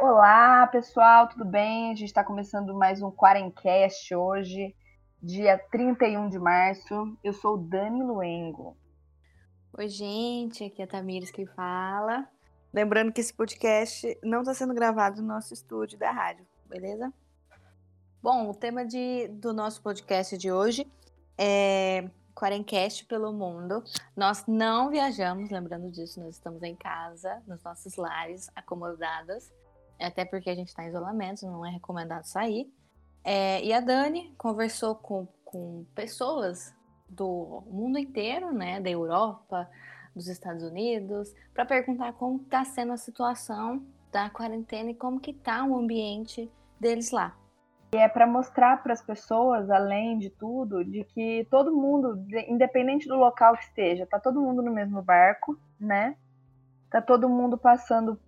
Olá, pessoal, tudo bem? A gente está começando mais um Quarencast hoje, dia 31 de março. Eu sou Dani Luengo. Oi, gente, aqui é a Tamires que fala. Lembrando que esse podcast não está sendo gravado no nosso estúdio da rádio, beleza? Bom, o tema de, do nosso podcast de hoje é Quarencast pelo mundo. Nós não viajamos, lembrando disso, nós estamos em casa, nos nossos lares, acomodadas, até porque a gente está em isolamento, não é recomendado sair. É, e a Dani conversou com, com pessoas do mundo inteiro, né, da Europa, dos Estados Unidos, para perguntar como está sendo a situação da quarentena e como que está o ambiente deles lá. E é para mostrar para as pessoas, além de tudo, de que todo mundo, independente do local que esteja, tá todo mundo no mesmo barco, né? Tá todo mundo passando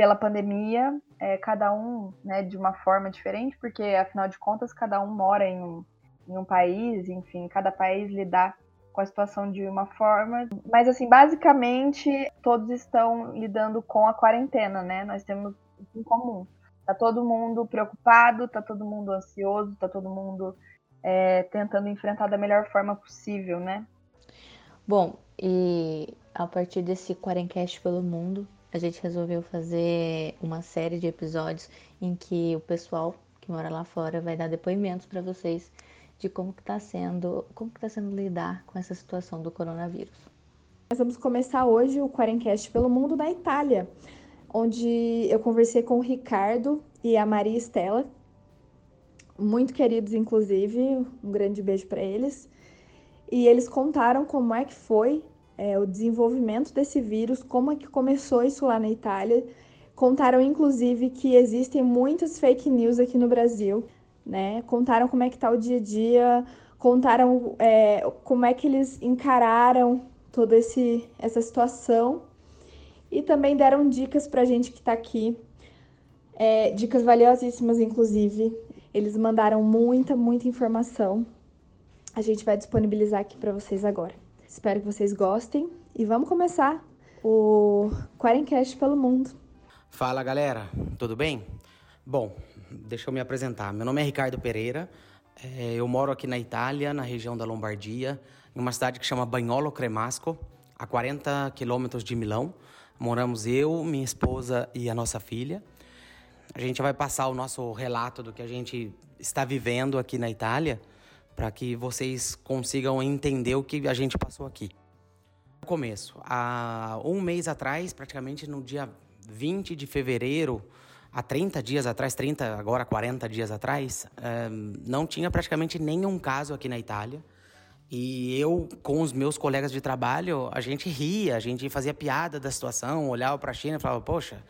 pela pandemia, é, cada um né, de uma forma diferente, porque afinal de contas cada um mora em um, em um país, enfim, cada país lidar com a situação de uma forma. Mas assim, basicamente todos estão lidando com a quarentena, né? Nós temos em comum Tá todo mundo preocupado, tá todo mundo ansioso, tá todo mundo é, tentando enfrentar da melhor forma possível, né? Bom, e a partir desse Quarencast pelo mundo, a gente resolveu fazer uma série de episódios em que o pessoal que mora lá fora vai dar depoimentos para vocês de como que tá sendo, como que tá sendo lidar com essa situação do coronavírus. Nós vamos começar hoje o Quarencast pelo mundo na Itália onde eu conversei com o Ricardo e a Maria Estela, muito queridos, inclusive, um grande beijo para eles. E eles contaram como é que foi é, o desenvolvimento desse vírus, como é que começou isso lá na Itália. Contaram, inclusive, que existem muitas fake news aqui no Brasil, né? Contaram como é que tá o dia a dia, contaram é, como é que eles encararam toda esse, essa situação e também deram dicas para a gente que está aqui, é, dicas valiosíssimas, inclusive. Eles mandaram muita, muita informação. A gente vai disponibilizar aqui para vocês agora. Espero que vocês gostem e vamos começar o Quarencast pelo mundo. Fala galera, tudo bem? Bom, deixa eu me apresentar. Meu nome é Ricardo Pereira. É, eu moro aqui na Itália, na região da Lombardia, em uma cidade que chama Bagnolo Cremasco, a 40 quilômetros de Milão. Moramos eu, minha esposa e a nossa filha. A gente vai passar o nosso relato do que a gente está vivendo aqui na Itália, para que vocês consigam entender o que a gente passou aqui. No começo, há um mês atrás, praticamente no dia 20 de fevereiro, há 30 dias atrás, 30, agora 40 dias atrás, eh, não tinha praticamente nenhum caso aqui na Itália. E eu, com os meus colegas de trabalho, a gente ria, a gente fazia piada da situação, olhava para a China e falava: Poxa,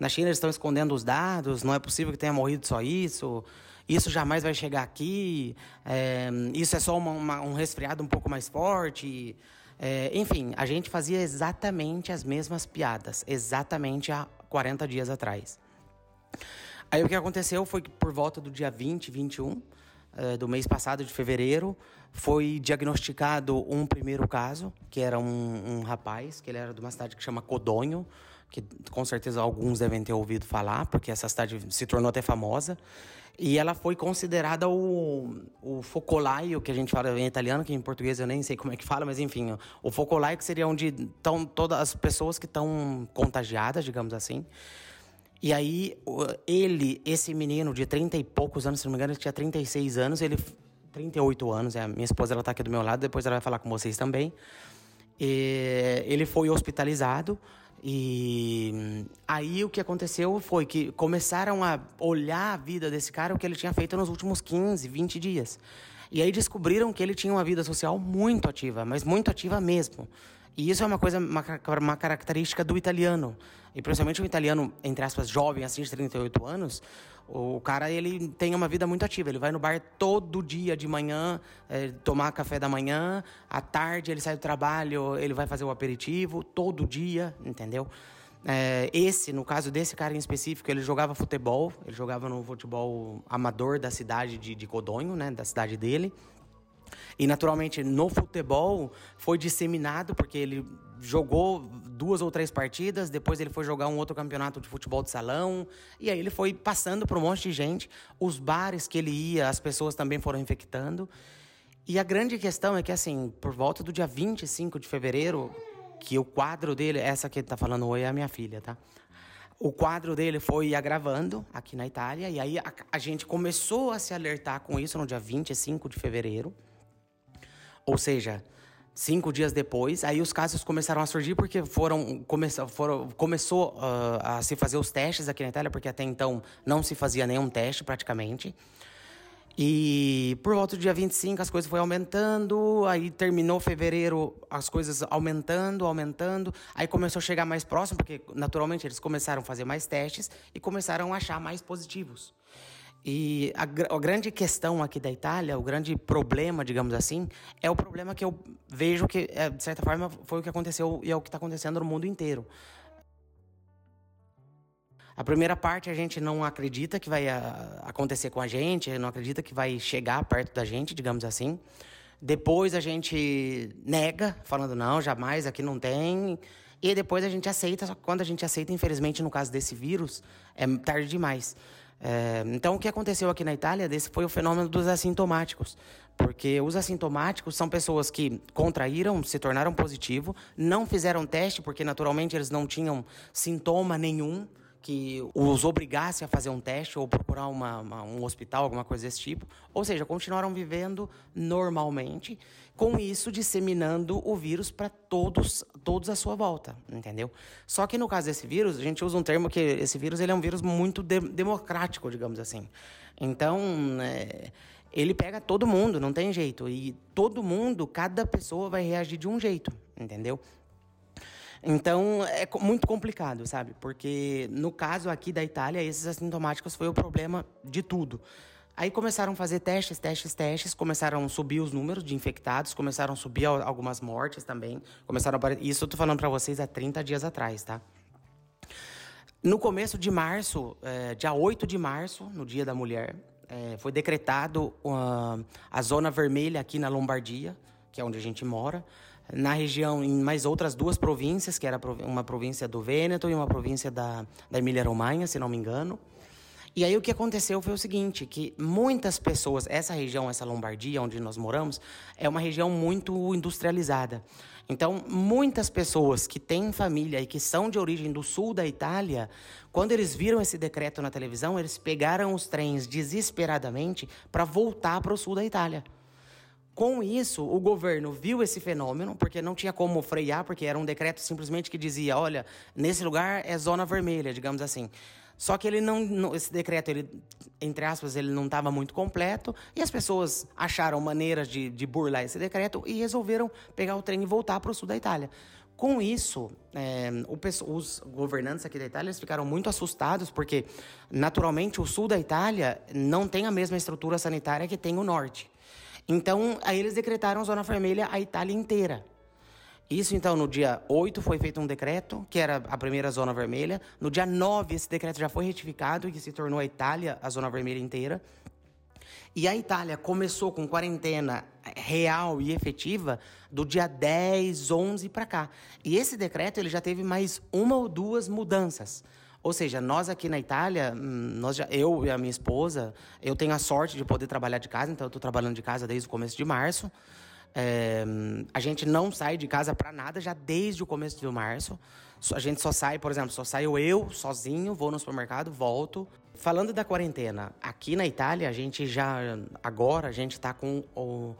na China eles estão escondendo os dados, não é possível que tenha morrido só isso, isso jamais vai chegar aqui, é, isso é só uma, uma, um resfriado um pouco mais forte. É, enfim, a gente fazia exatamente as mesmas piadas, exatamente há 40 dias atrás. Aí o que aconteceu foi que por volta do dia 20, 21 é, do mês passado, de fevereiro, foi diagnosticado um primeiro caso, que era um, um, rapaz, que ele era de uma cidade que chama Codonho, que com certeza alguns devem ter ouvido falar, porque essa cidade se tornou até famosa. E ela foi considerada o, o focolaio, que a gente fala em italiano, que em português eu nem sei como é que fala, mas enfim, o focolaio que seria onde estão todas as pessoas que estão contagiadas, digamos assim. E aí, ele, esse menino de 30 e poucos anos, se não me engano, ele tinha 36 anos, ele 38 anos, é, a minha esposa ela tá aqui do meu lado, depois ela vai falar com vocês também. E ele foi hospitalizado e aí o que aconteceu foi que começaram a olhar a vida desse cara, o que ele tinha feito nos últimos 15, 20 dias. E aí descobriram que ele tinha uma vida social muito ativa, mas muito ativa mesmo. E isso é uma coisa, uma, uma característica do italiano. E principalmente um italiano, entre aspas, jovem, assim, de 38 anos, o cara, ele tem uma vida muito ativa. Ele vai no bar todo dia de manhã, é, tomar café da manhã. À tarde, ele sai do trabalho, ele vai fazer o aperitivo. Todo dia, entendeu? É, esse, no caso desse cara em específico, ele jogava futebol. Ele jogava no futebol amador da cidade de, de Codonho, né? Da cidade dele. E naturalmente no futebol foi disseminado porque ele jogou duas ou três partidas, depois ele foi jogar um outro campeonato de futebol de salão, e aí ele foi passando para um monte de gente. Os bares que ele ia, as pessoas também foram infectando. E a grande questão é que, assim, por volta do dia 25 de fevereiro, que o quadro dele, essa que ele tá falando oi é a minha filha, tá? O quadro dele foi agravando aqui na Itália, e aí a, a gente começou a se alertar com isso no dia 25 de fevereiro. Ou seja, cinco dias depois, aí os casos começaram a surgir porque foram, come, foram começou uh, a se fazer os testes aqui na Itália, porque até então não se fazia nenhum teste praticamente. E por volta do dia 25 as coisas foram aumentando, aí terminou fevereiro as coisas aumentando, aumentando, aí começou a chegar mais próximo, porque naturalmente eles começaram a fazer mais testes e começaram a achar mais positivos. E a, a, grande questão aqui da Itália, o grande problema, digamos assim, é o problema que eu vejo que, é, de certa forma, foi o que aconteceu e é o que está acontecendo no mundo inteiro. A primeira parte a gente não acredita que vai ah, acontecer com a gente, não acredita que vai chegar perto da gente, digamos assim. Depois a gente nega, falando não, jamais, aqui não tem. E depois a gente aceita, só que quando a gente aceita, infelizmente, no caso desse vírus, é tarde demais. É, então, o que aconteceu aqui na Itália desse foi o fenômeno dos assintomáticos, porque os assintomáticos são pessoas que contraíram, se tornaram positivo, não fizeram teste, porque naturalmente eles não tinham sintoma nenhum que os obrigasse a fazer um teste ou procurar uma, uma, um hospital, alguma coisa desse tipo. Ou seja, continuaram vivendo normalmente, com isso disseminando o vírus para todos, todos à sua volta, entendeu? Só que no caso desse vírus, a gente usa um termo que esse vírus ele é um vírus muito de democrático, digamos assim. Então, é, ele pega todo mundo, não tem jeito. E todo mundo, cada pessoa vai reagir de um jeito, entendeu? Então é muito complicado, sabe? Porque no caso aqui da Itália, esses assintomáticos foi o problema de tudo. Aí começaram a fazer testes, testes, testes, começaram a subir os números de infectados, começaram a subir algumas mortes também. Começaram a... Isso eu tô falando para vocês há 30 dias atrás, tá? No começo de março, é, dia 8 de março, no Dia da Mulher, é, foi decretado uh, a zona vermelha aqui na Lombardia, que é onde a gente mora na região, em mais outras duas províncias, que era uma província do Vêneto e uma província da, da Emília-Romanha, se não me engano. E aí o que aconteceu foi o seguinte, que muitas pessoas, essa região, essa Lombardia onde nós moramos, é uma região muito industrializada. Então, muitas pessoas que têm família e que são de origem do sul da Itália, quando eles viram esse decreto na televisão, eles pegaram os trens desesperadamente para voltar para o sul da Itália. Com isso, o governo viu esse fenômeno, porque não tinha como frear, porque era um decreto simplesmente que dizia, olha, nesse lugar é zona vermelha, digamos assim. Só que ele não, esse decreto, ele, entre aspas, ele não estava muito completo e as pessoas acharam maneiras de, de burlar esse decreto e resolveram pegar o trem e voltar para o sul da Itália. Com isso, é, o, os governantes aqui da Itália ficaram muito assustados, porque, naturalmente, o sul da Itália não tem a mesma estrutura sanitária que tem o norte. Então, aí eles decretaram zona vermelha a Itália inteira. Isso, então, no dia 8 foi feito um decreto, que era a primeira zona vermelha. No dia 9, esse decreto já foi retificado, que se tornou a Itália a zona vermelha inteira. E a Itália começou com quarentena real e efetiva do dia 10, 11 para cá. E esse decreto ele já teve mais uma ou duas mudanças. Ou seja, nós aqui na Itália, hum, nós já, eu e a minha esposa, eu tenho a sorte de poder trabalhar de casa, então eu estou trabalhando de casa desde o começo de março. É, a gente não sai de casa para nada já desde o começo de março. A gente só sai, por exemplo, só saio eu sozinho, vou no supermercado, volto. Falando da quarentena, aqui na Itália, a gente já, agora, a gente está com o,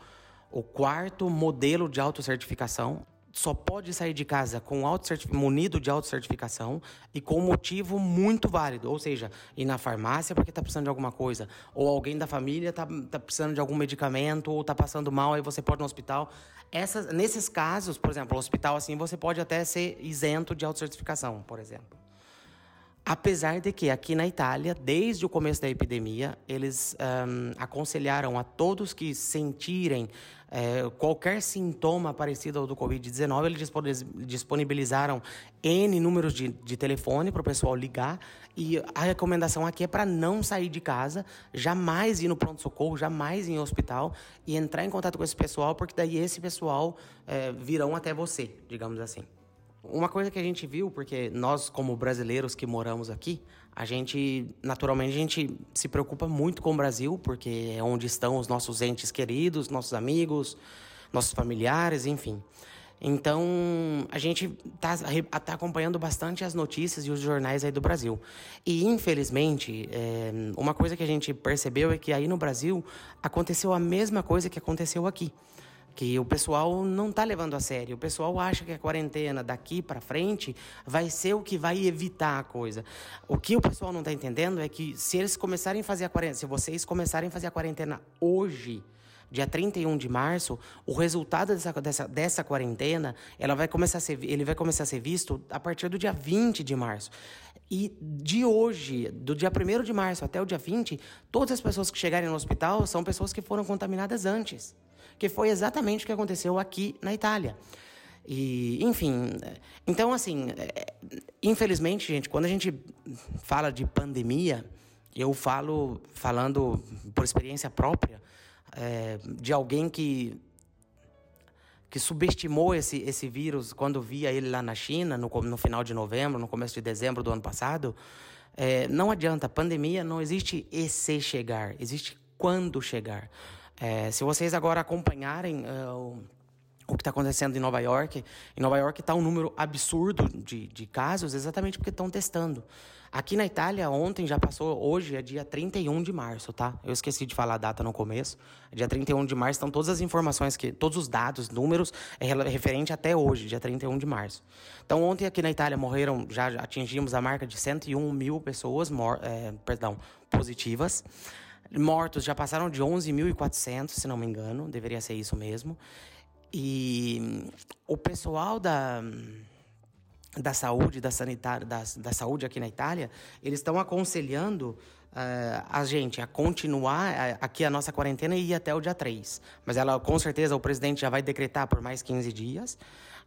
o quarto modelo de autocertificação só pode sair de casa com munido de autocertificação e com motivo muito válido, ou seja, ir na farmácia porque está precisando de alguma coisa, ou alguém da família está tá precisando de algum medicamento, ou está passando mal, aí você pode ir no hospital. Essas, nesses casos, por exemplo, hospital assim, você pode até ser isento de autocertificação, por exemplo. Apesar de que aqui na Itália, desde o começo da epidemia, eles um, aconselharam a todos que sentirem É, qualquer sintoma parecido ao do Covid-19, eles disponibilizaram N números de, de telefone para o pessoal ligar. E a recomendação aqui é para não sair de casa, jamais ir no pronto-socorro, jamais ir em hospital e entrar em contato com esse pessoal, porque daí esse pessoal é, virão até você, digamos assim. Uma coisa que a gente viu, porque nós, como brasileiros que moramos aqui, a gente, naturalmente, a gente se preocupa muito com o Brasil, porque é onde estão os nossos entes queridos, nossos amigos, nossos familiares, enfim. Então, a gente está tá acompanhando bastante as notícias e os jornais aí do Brasil. E, infelizmente, é, uma coisa que a gente percebeu é que aí no Brasil aconteceu a mesma coisa que aconteceu aqui que o pessoal não está levando a sério. O pessoal acha que a quarentena daqui para frente vai ser o que vai evitar a coisa. O que o pessoal não está entendendo é que se eles começarem a fazer a quarentena, se vocês começarem a fazer a quarentena hoje, dia 31 de março, o resultado dessa, dessa, dessa quarentena, ela vai começar a ser, ele vai começar a ser visto a partir do dia 20 de março. E de hoje, do dia 1 de março até o dia 20, todas as pessoas que chegarem no hospital são pessoas que foram contaminadas antes que foi exatamente o que aconteceu aqui na Itália. E, enfim, então assim, é, infelizmente, gente, quando a gente fala de pandemia, eu falo, falando por experiência própria, é, de alguém que que subestimou esse, esse vírus quando via ele lá na China, no, no final de novembro, no começo de dezembro do ano passado. É, não adianta, pandemia não existe e se chegar, existe quando chegar. É, se vocês agora acompanharem uh, o, o que está acontecendo em Nova York, em Nova York está um número absurdo de, de casos exatamente porque estão testando. Aqui na Itália, ontem já passou, hoje é dia 31 de março, tá? Eu esqueci de falar a data no começo. É dia 31 de março, estão todas as informações, que todos os dados, números, é referente até hoje, dia 31 de março. Então, ontem aqui na Itália morreram, já atingimos a marca de 101 mil pessoas, mor é, perdão, positivas. Mortos já passaram de 11.400, se não me engano, deveria ser isso mesmo. E o pessoal da, da saúde, da sanitária, da, da saúde aqui na Itália, eles estão aconselhando uh, a gente a continuar uh, aqui a nossa quarentena e ir até o dia 3. Mas ela, com certeza, o presidente já vai decretar por mais 15 dias.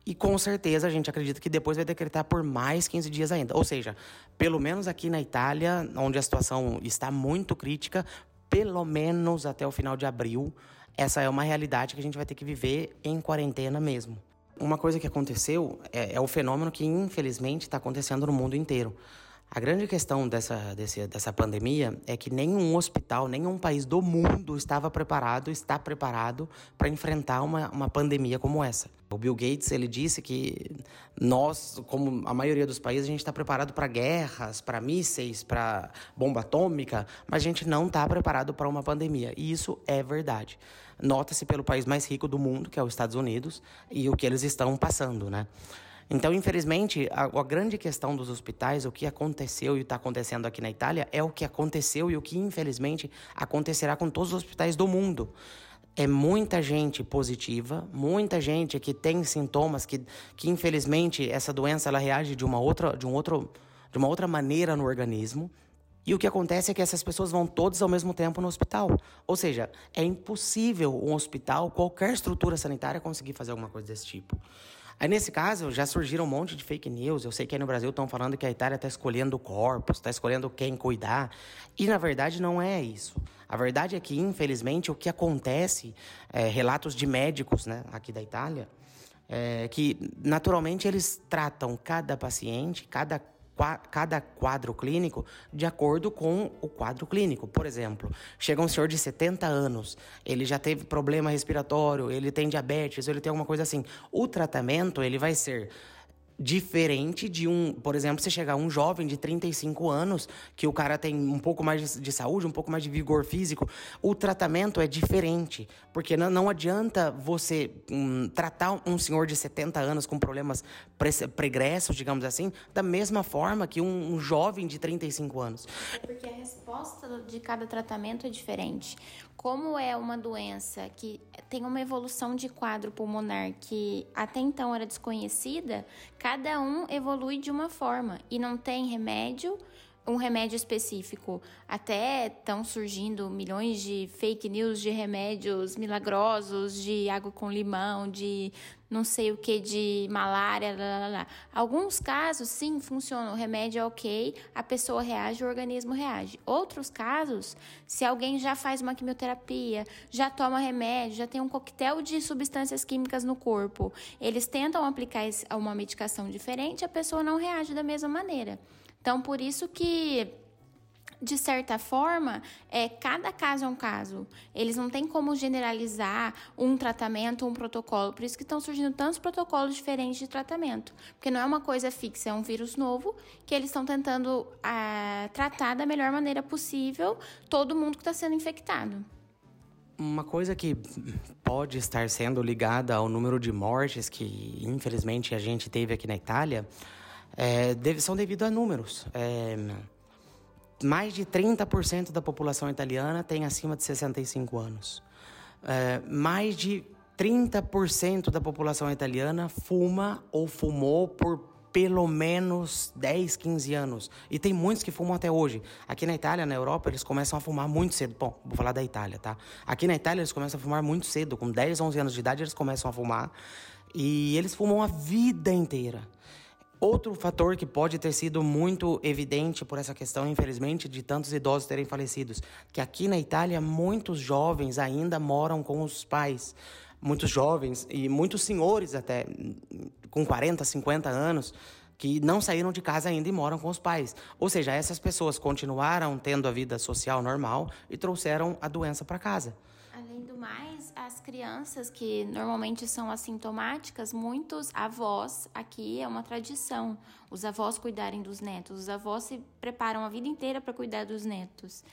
E com certeza a gente acredita que depois vai decretar por mais 15 dias ainda. Ou seja, pelo menos aqui na Itália, onde a situação está muito crítica, pelo menos até o final de abril, essa é uma realidade que a gente vai ter que viver em quarentena mesmo. Uma coisa que aconteceu é, é o fenômeno que infelizmente está acontecendo no mundo inteiro. A grande questão dessa, desse, dessa pandemia é que nenhum hospital, nenhum país do mundo estava preparado, está preparado para enfrentar uma, uma pandemia como essa. O Bill Gates ele disse que nós, como a maioria dos países, a gente está preparado para guerras, para mísseis, para bomba atômica, mas a gente não está preparado para uma pandemia. E isso é verdade. Nota-se pelo país mais rico do mundo, que é os Estados Unidos, e o que eles estão passando, né? Então, infelizmente, a, a, grande questão dos hospitais, o que aconteceu e está acontecendo aqui na Itália, é o que aconteceu e o que, infelizmente, acontecerá com todos os hospitais do mundo. É muita gente positiva, muita gente que tem sintomas que, que infelizmente, essa doença ela reage de uma outra, de um outro, de uma outra maneira no organismo. E o que acontece é que essas pessoas vão todas ao mesmo tempo no hospital. Ou seja, é impossível um hospital, qualquer estrutura sanitária, conseguir fazer alguma coisa desse tipo. Aí, nesse caso, já surgiram um monte de fake news. Eu sei que aí no Brasil estão falando que a Itália está escolhendo corpos, está escolhendo quem cuidar. E, na verdade, não é isso. A verdade é que, infelizmente, o que acontece, é, relatos de médicos né, aqui da Itália, é que, naturalmente, eles tratam cada paciente, cada cada quadro clínico de acordo com o quadro clínico. Por exemplo, chega um senhor de 70 anos, ele já teve problema respiratório, ele tem diabetes, ele tem alguma coisa assim. O tratamento ele vai ser Diferente de um, por exemplo, você chegar um jovem de 35 anos, que o cara tem um pouco mais de saúde, um pouco mais de vigor físico, o tratamento é diferente. Porque não, não adianta você um, tratar um senhor de 70 anos com problemas pre pregressos, digamos assim, da mesma forma que um, um jovem de 35 anos. Porque a resposta de cada tratamento é diferente como é uma doença que tem uma evolução de quadro pulmonar que até então era desconhecida, cada um evolui de uma forma e não tem remédio um remédio específico. Até estão surgindo milhões de fake news de remédios milagrosos, de água com limão, de não sei o que, de malária, lá, lá, lá. Alguns casos, sim, funciona. O remédio é ok, a pessoa reage, o organismo reage. Outros casos, se alguém já faz uma quimioterapia, já toma remédio, já tem um coquetel de substâncias químicas no corpo, eles tentam aplicar uma medicação diferente, a pessoa não reage da mesma maneira. Então, por isso que de certa forma, é, cada caso é um caso. Eles não têm como generalizar um tratamento, um protocolo. Por isso que estão surgindo tantos protocolos diferentes de tratamento. Porque não é uma coisa fixa, é um vírus novo que eles estão tentando ah, tratar da melhor maneira possível todo mundo que está sendo infectado. Uma coisa que pode estar sendo ligada ao número de mortes que, infelizmente, a gente teve aqui na Itália é, deve, são devido a números. É, mais de 30% da população italiana tem acima de 65 anos. É, mais de 30% da população italiana fuma ou fumou por pelo menos 10, 15 anos. E tem muitos que fumam até hoje. Aqui na Itália, na Europa, eles começam a fumar muito cedo. Bom, vou falar da Itália, tá? Aqui na Itália, eles começam a fumar muito cedo. Com 10, 11 anos de idade, eles começam a fumar. E eles fumam a vida inteira. Outro fator que pode ter sido muito evidente por essa questão, infelizmente, de tantos idosos terem falecidos, que aqui na Itália muitos jovens ainda moram com os pais. Muitos jovens e muitos senhores até com 40, 50 anos que não saíram de casa ainda e moram com os pais. Ou seja, essas pessoas continuaram tendo a vida social normal e trouxeram a doença para casa. Além do mais, as crianças que normalmente são assintomáticas, muitos avós, aqui é uma tradição, os avós cuidarem dos netos. Os avós se preparam a vida inteira para cuidar dos netos.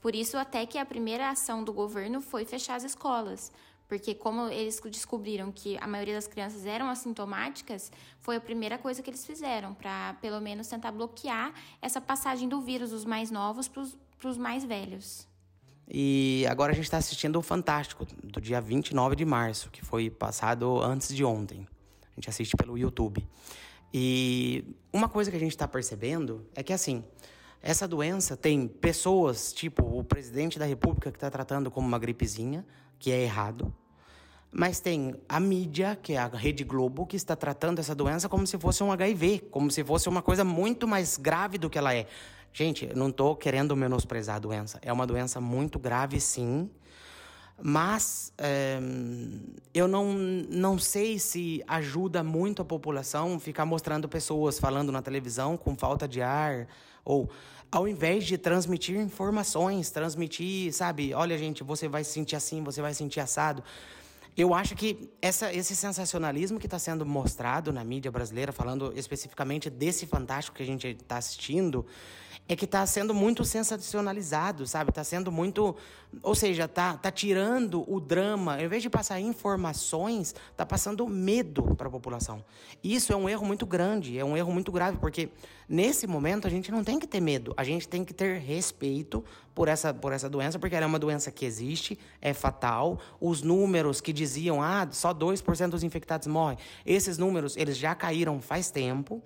Por isso, até que a primeira ação do governo foi fechar as escolas. Porque, como eles descobriram que a maioria das crianças eram assintomáticas, foi a primeira coisa que eles fizeram, para pelo menos tentar bloquear essa passagem do vírus dos mais novos para os mais velhos. E agora a gente está assistindo o Fantástico, do dia 29 de março, que foi passado antes de ontem. A gente assiste pelo YouTube. E uma coisa que a gente está percebendo é que, assim, essa doença tem pessoas, tipo o presidente da República, que está tratando como uma gripezinha, que é errado. Mas tem a mídia, que é a Rede Globo, que está tratando essa doença como se fosse um HIV, como se fosse uma coisa muito mais grave do que ela é. Gente, não estou querendo menosprezar a doença. É uma doença muito grave, sim. Mas é, eu não, não sei se ajuda muito a população ficar mostrando pessoas falando na televisão com falta de ar. Ou ao invés de transmitir informações, transmitir, sabe, olha, gente, você vai se sentir assim, você vai se sentir assado. Eu acho que essa, esse sensacionalismo que está sendo mostrado na mídia brasileira, falando especificamente desse fantástico que a gente está assistindo, é que está sendo muito sensacionalizado, sabe? Está sendo muito. Ou seja, está tá tirando o drama, ao invés de passar informações, está passando medo para a população. Isso é um erro muito grande, é um erro muito grave, porque nesse momento a gente não tem que ter medo, a gente tem que ter respeito por essa, por essa doença, porque ela é uma doença que existe, é fatal. Os números que diziam, ah, só 2% dos infectados morrem, esses números eles já caíram faz tempo.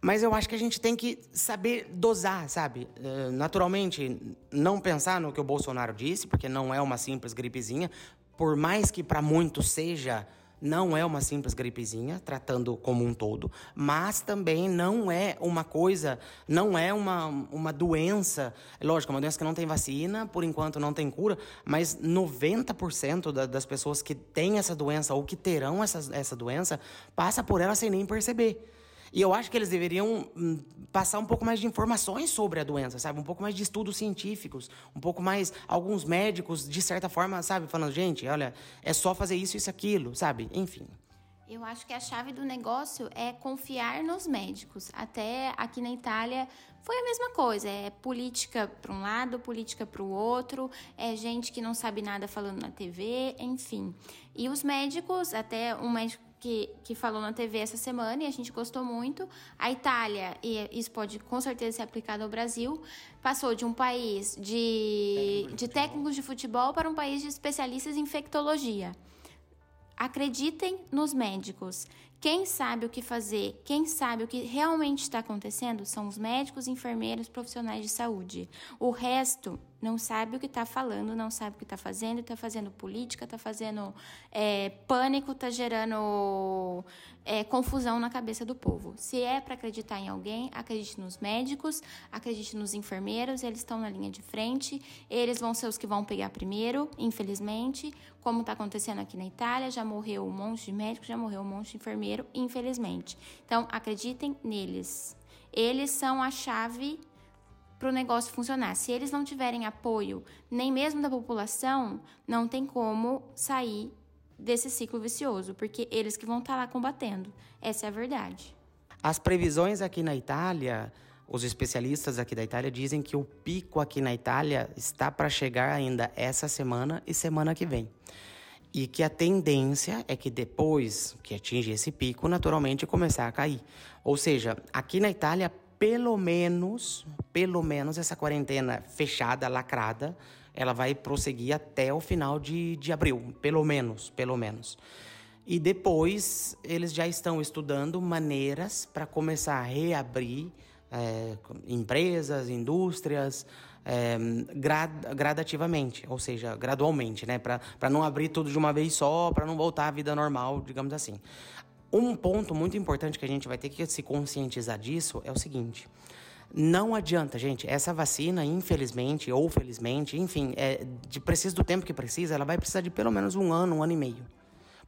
Mas eu acho que a gente tem que saber dosar, sabe? Uh, naturalmente, não pensar no que o Bolsonaro disse, porque não é uma simples gripezinha. Por mais que para muitos seja, não é uma simples gripezinha, tratando como um todo, mas também não é uma coisa, não é uma, uma doença. Lógico, é uma doença que não tem vacina, por enquanto não tem cura, mas 90% da, das pessoas que têm essa doença ou que terão essa, essa doença passa por ela sem nem perceber. E eu acho que eles deveriam hum, passar um pouco mais de informações sobre a doença, sabe? Um pouco mais de estudos científicos, um pouco mais. Alguns médicos, de certa forma, sabe? Falando, gente, olha, é só fazer isso, isso, aquilo, sabe? Enfim. Eu acho que a chave do negócio é confiar nos médicos. Até aqui na Itália foi a mesma coisa. É política para um lado, política para o outro, é gente que não sabe nada falando na TV, enfim. E os médicos, até um médico que, que falou na TV essa semana e a gente gostou muito. A Itália, e isso pode com certeza ser aplicado ao Brasil, passou de um país de, de técnicos de futebol para um país de especialistas em infectologia. Acreditem nos médicos. Quem sabe o que fazer, quem sabe o que realmente está acontecendo são os médicos, enfermeiros, profissionais de saúde. O resto não sabe o que está falando, não sabe o que está fazendo, está fazendo política, está fazendo é, pânico, está gerando é, confusão na cabeça do povo. Se é para acreditar em alguém, acredite nos médicos, acredite nos enfermeiros, eles estão na linha de frente, eles vão ser os que vão pegar primeiro, infelizmente, como está acontecendo aqui na Itália, já morreu um monte de médico, já morreu um monte de enfermeiro, infelizmente. Então, acreditem neles. Eles são a chave para o negócio funcionar. Se eles não tiverem apoio, nem mesmo da população, não tem como sair desse ciclo vicioso, porque eles que vão estar tá lá combatendo. Essa é a verdade. As previsões aqui na Itália, os especialistas aqui da Itália dizem que o pico aqui na Itália está para chegar ainda essa semana e semana que vem. E que a tendência é que depois que atinge esse pico, naturalmente começar a cair. Ou seja, aqui na Itália, pelo menos, pelo menos essa quarentena fechada, lacrada, ela vai prosseguir até o final de, de abril, pelo menos, pelo menos. E depois eles já estão estudando maneiras para começar a reabrir é, empresas, indústrias, é, grad, gradativamente, ou seja, gradualmente, né? Para não abrir tudo de uma vez só, para não voltar à vida normal, digamos assim. Um ponto muito importante que a gente vai ter que se conscientizar disso é o seguinte. Não adianta, gente. Essa vacina, infelizmente ou felizmente, enfim, é, de preciso do tempo que precisa, ela vai precisar de pelo menos um ano, um ano e meio.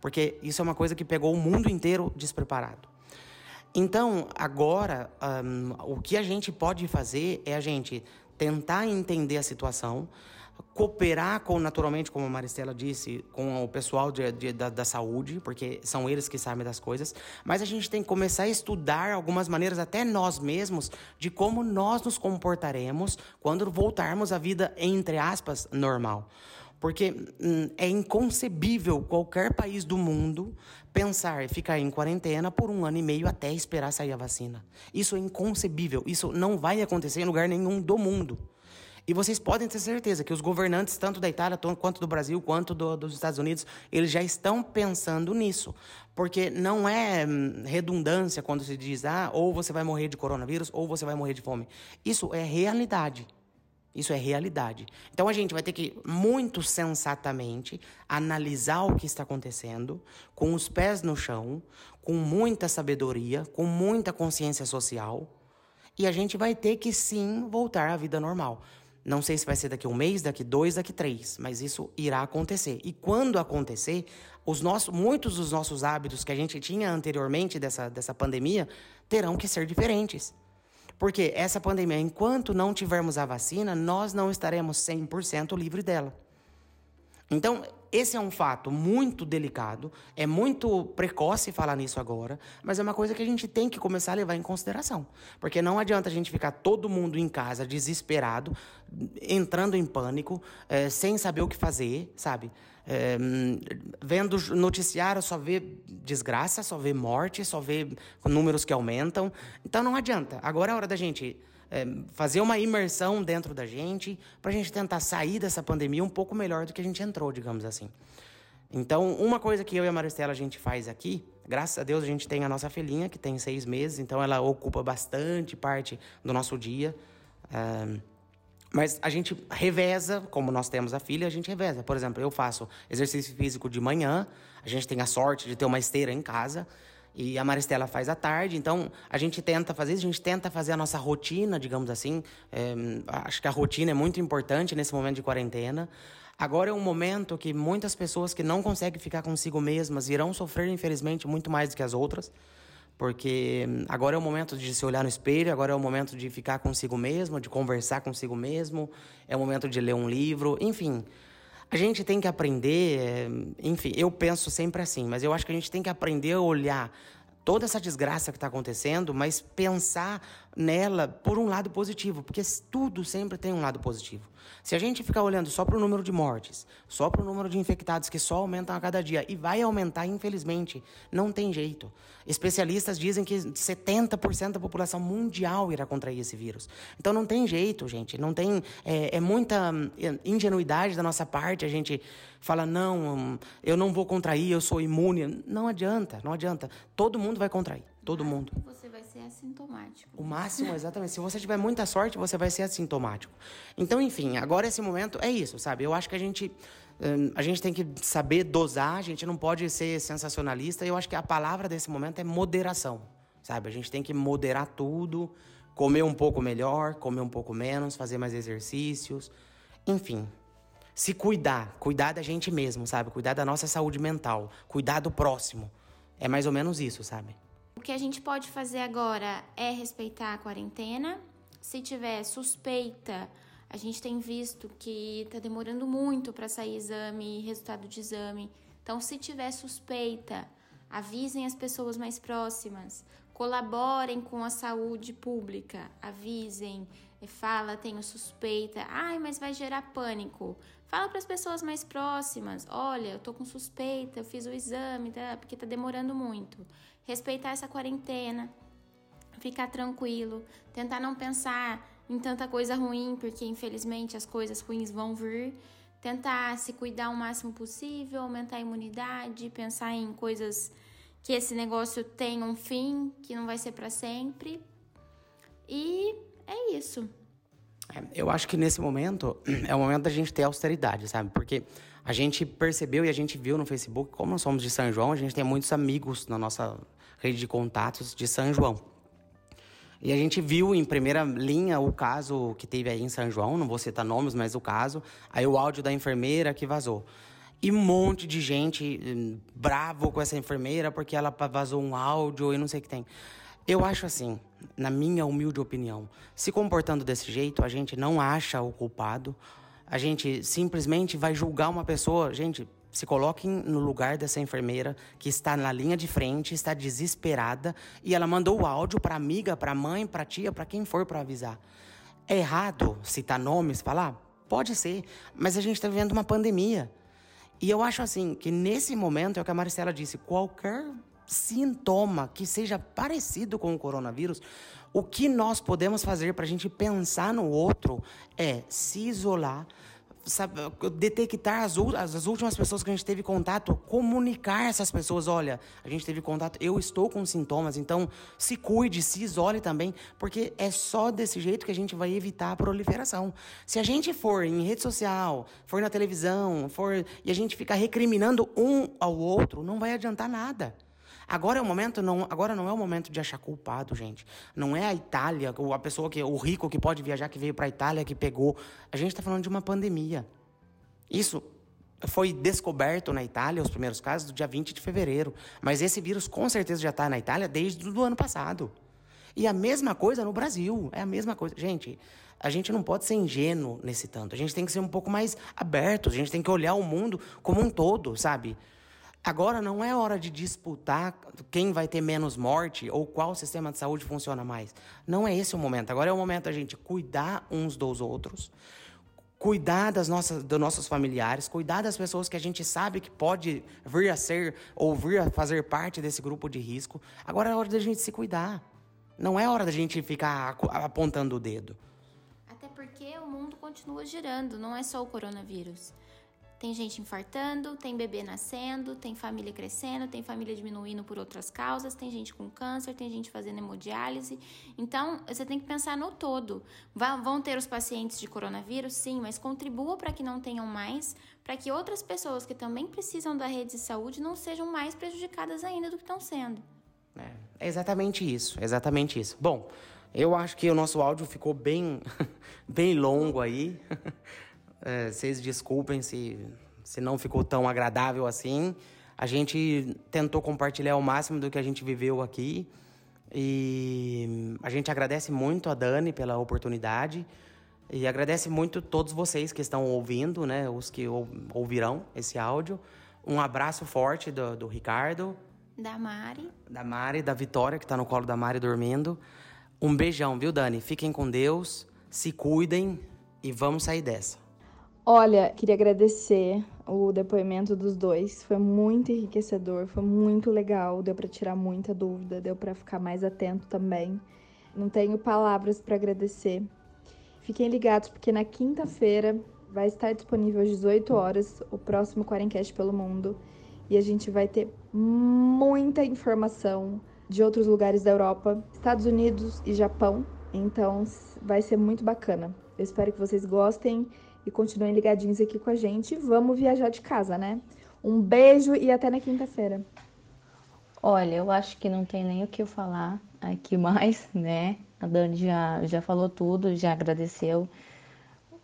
Porque isso é uma coisa que pegou o mundo inteiro despreparado. Então, agora, um, o que a gente pode fazer é a gente tentar entender a situação, cooperar com, naturalmente, como a Maristela disse, com o pessoal de, de, da, da, saúde, porque são eles que sabem das coisas, mas a gente tem que começar a estudar algumas maneiras, até nós mesmos, de como nós nos comportaremos quando voltarmos à vida, entre aspas, normal. Porque hum, é inconcebível qualquer país do mundo pensar em ficar em quarentena por um ano e meio até esperar sair a vacina. Isso é inconcebível. Isso não vai acontecer em lugar nenhum do mundo. E vocês podem ter certeza que os governantes, tanto da Itália quanto do Brasil, quanto do, dos Estados Unidos, eles já estão pensando nisso. Porque não é hum, redundância quando se diz, ah, ou você vai morrer de coronavírus, ou você vai morrer de fome. Isso é realidade. Isso é realidade. Então a gente vai ter que, muito sensatamente, analisar o que está acontecendo, com os pés no chão, com muita sabedoria, com muita consciência social. E a gente vai ter que sim voltar à vida normal. Não sei se vai ser daqui um mês, daqui dois, daqui três, mas isso irá acontecer. E quando acontecer, os nossos, muitos dos nossos hábitos que a gente tinha anteriormente dessa, dessa pandemia terão que ser diferentes. Porque essa pandemia, enquanto não tivermos a vacina, nós não estaremos 100% livre dela. Então, esse é um fato muito delicado, é muito precoce falar nisso agora, mas é uma coisa que a gente tem que começar a levar em consideração. Porque não adianta a gente ficar todo mundo em casa desesperado, entrando em pânico, é, sem saber o que fazer, sabe? É, vendo noticiário só vê desgraça, só vê morte, só vê números que aumentam. Então não adianta. Agora é hora da gente é, fazer uma imersão dentro da gente, para a gente tentar sair dessa pandemia um pouco melhor do que a gente entrou, digamos assim. Então, uma coisa que eu e a Maristela a gente faz aqui, graças a Deus a gente tem a nossa filhinha, que tem seis meses, então ela ocupa bastante parte do nosso dia. Mas a gente reveza, como nós temos a filha, a gente reveza. Por exemplo, eu faço exercício físico de manhã, a gente tem a sorte de ter uma esteira em casa. E a Maristela faz à tarde, então a gente tenta fazer isso, a gente tenta fazer a nossa rotina, digamos assim. É, acho que a rotina é muito importante nesse momento de quarentena. Agora é um momento que muitas pessoas que não conseguem ficar consigo mesmas irão sofrer, infelizmente, muito mais do que as outras. Porque agora é o momento de se olhar no espelho, agora é o momento de ficar consigo mesmo, de conversar consigo mesmo, é o momento de ler um livro, enfim. A gente tem que aprender, eh, enfim, eu penso sempre assim, mas eu acho que a gente tem que aprender a olhar toda essa desgraça que está acontecendo, mas pensar nela por um lado positivo, porque tudo sempre tem um lado positivo. Se a gente ficar olhando só para o número de mortes, só para o número de infectados que só aumentam a cada dia e vai aumentar, infelizmente, não tem jeito. Especialistas dizem que 70% da população mundial irá contrair esse vírus. Então não tem jeito, gente. Não tem é, é muita é, ingenuidade da nossa parte. A gente fala não, eu não vou contrair, eu sou imune. Não adianta, não adianta. Todo mundo vai contrair. Todo mundo. Você ser assintomático. O máximo, exatamente. Se você tiver muita sorte, você vai ser assintomático. Então, enfim, agora esse momento é isso, sabe? Eu acho que a gente, hum, a gente tem que saber dosar, a gente não pode ser sensacionalista. Eu acho que a palavra desse momento é moderação, sabe? A gente tem que moderar tudo, comer um pouco melhor, comer um pouco menos, fazer mais exercícios. Enfim, se cuidar, cuidar da gente mesmo, sabe? Cuidar da nossa saúde mental, cuidar do próximo. É mais ou menos isso, sabe? O que a gente pode fazer agora é respeitar a quarentena. Se tiver suspeita, a gente tem visto que está demorando muito para sair exame, resultado de exame. Então, se tiver suspeita, avisem as pessoas mais próximas, colaborem com a saúde pública, avisem, fala, tenho suspeita, ai, mas vai gerar pânico. Fala para as pessoas mais próximas, olha, eu tô com suspeita, eu fiz o exame, tá? porque tá demorando muito. Respeitar essa quarentena, ficar tranquilo, tentar não pensar em tanta coisa ruim, porque infelizmente as coisas ruins vão vir. Tentar se cuidar o máximo possível, aumentar a imunidade, pensar em coisas que esse negócio tem um fim, que não vai ser para sempre. E é isso. Eu acho que nesse momento é o momento da gente ter austeridade, sabe? Porque a gente percebeu e a gente viu no Facebook, como nós somos de São João, a gente tem muitos amigos na nossa rede de contatos de São João. E a gente viu em primeira linha o caso que teve aí em São João, não vou citar nomes, mas o caso, aí o áudio da enfermeira que vazou. E um monte de gente hum, bravo com essa enfermeira porque ela vazou um áudio e não sei o que tem. Eu acho assim, na minha humilde opinião, se comportando desse jeito, a gente não acha o culpado, a gente simplesmente vai julgar uma pessoa. Gente, se coloquem no lugar dessa enfermeira que está na linha de frente, está desesperada e ela mandou o áudio para amiga, para mãe, para tia, para quem for para avisar. É errado citar nomes, falar? Pode ser, mas a gente está vivendo uma pandemia. E eu acho assim que nesse momento é o que a Maricela disse: qualquer sintoma que seja parecido com o coronavírus, o que nós podemos fazer para a gente pensar no outro é se isolar, sabe, detectar as, as, últimas pessoas que a gente teve contato, comunicar essas pessoas, olha, a gente teve contato, eu estou com sintomas, então se cuide, se isole também, porque é só desse jeito que a gente vai evitar a proliferação. Se a gente for em rede social, for na televisão, for e a gente ficar recriminando um ao outro, não vai adiantar nada. Agora é o momento, não, agora não é o momento de achar culpado, gente. Não é a Itália, a pessoa que o rico que pode viajar que veio para a Itália que pegou. A gente está falando de uma pandemia. Isso foi descoberto na Itália, os primeiros casos, do dia 20 de fevereiro. Mas esse vírus com certeza já está na Itália desde o ano passado. E a mesma coisa no Brasil. É a mesma coisa. Gente, a gente não pode ser ingênuo nesse tanto. A gente tem que ser um pouco mais aberto. A gente tem que olhar o mundo como um todo, sabe? Agora não é hora de disputar quem vai ter menos morte ou qual sistema de saúde funciona mais. Não é esse o momento. Agora é o momento da gente cuidar uns dos outros, cuidar das nossas, dos nossos familiares, cuidar das pessoas que a gente sabe que pode vir a ser ou vir a fazer parte desse grupo de risco. Agora é hora da gente se cuidar. Não é hora da gente ficar apontando o dedo. Até porque o mundo continua girando, não é só o coronavírus. Tem gente infartando, tem bebê nascendo, tem família crescendo, tem família diminuindo por outras causas, tem gente com câncer, tem gente fazendo hemodiálise. Então, você tem que pensar no todo. Vão ter os pacientes de coronavírus? Sim, mas contribua para que não tenham mais, para que outras pessoas que também precisam da rede de saúde não sejam mais prejudicadas ainda do que estão sendo. É, é exatamente isso, exatamente isso. Bom, eu acho que o nosso áudio ficou bem, bem longo aí. É, vocês desculpem se, se não ficou tão agradável assim. A gente tentou compartilhar o máximo do que a gente viveu aqui. E a gente agradece muito a Dani pela oportunidade. E agradece muito todos vocês que estão ouvindo, né? Os que ouvirão esse áudio. Um abraço forte do, do Ricardo. Da Mari. Da Mari, da Vitória, que está no colo da Mari dormindo. Um beijão, viu, Dani? Fiquem com Deus, se cuidem e vamos sair dessa. Olha, queria agradecer o depoimento dos dois. Foi muito enriquecedor, foi muito legal. Deu para tirar muita dúvida, deu para ficar mais atento também. Não tenho palavras para agradecer. Fiquem ligados porque na quinta-feira vai estar disponível às 18 horas o próximo Quarencast pelo Mundo e a gente vai ter muita informação de outros lugares da Europa, Estados Unidos e Japão. Então vai ser muito bacana. Eu espero que vocês gostem e continuem ligadinhos aqui com a gente. Vamos viajar de casa, né? Um beijo e até na quinta-feira. Olha, eu acho que não tem nem o que eu falar aqui mais, né? A Dani já, já falou tudo, já agradeceu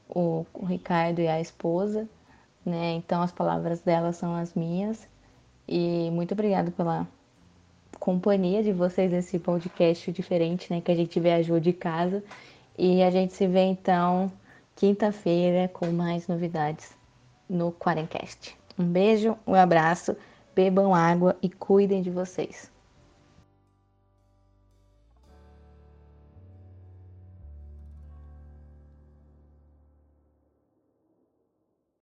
o, o Ricardo e a esposa, né? Então as palavras dela são as minhas. E muito obrigada pela companhia de vocês nesse podcast diferente, né? Que a gente viajou de casa. E a gente se vê então quinta-feira com mais novidades no Quarencast. Um beijo, um abraço, bebam água e cuidem de vocês.